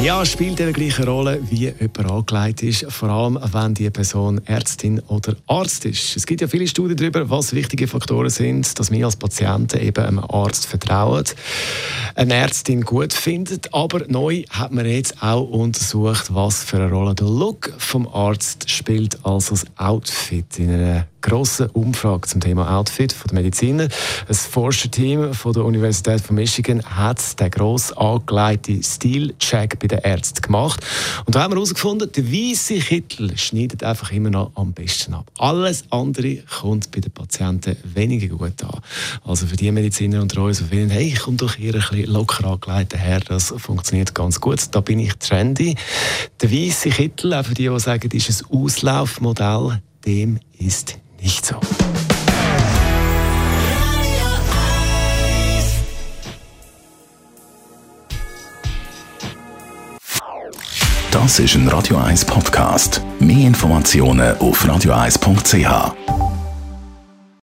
Ja, spielt eine gleiche Rolle, wie jemand angelegt ist, vor allem wenn die Person Ärztin oder Arzt ist. Es gibt ja viele Studien darüber, was wichtige Faktoren sind, dass wir als Patienten eben einem Arzt vertrauen, eine Ärztin gut findet. Aber neu hat man jetzt auch untersucht, was für eine Rolle der Look vom Arzt spielt, also das Outfit in einer grossen Umfrage zum Thema Outfit von den Mediziner. Ein Forscherteam von der Universität von Michigan hat den gross angelegten Stilcheck bei den Ärzten gemacht. Und da haben wir herausgefunden, der weiße Kittel schneidet einfach immer noch am besten ab. Alles andere kommt bei den Patienten weniger gut an. Also für die Mediziner unter uns, die finden, hey, ich komme doch hier ein bisschen locker angelegten her, das funktioniert ganz gut. Da bin ich trendy. Der weiße Kittel, auch für die, die sagen, ist ein Auslaufmodell, dem ist nicht so. Das ist ein Radio 1 Podcast. Mehr Informationen auf radio1.ch.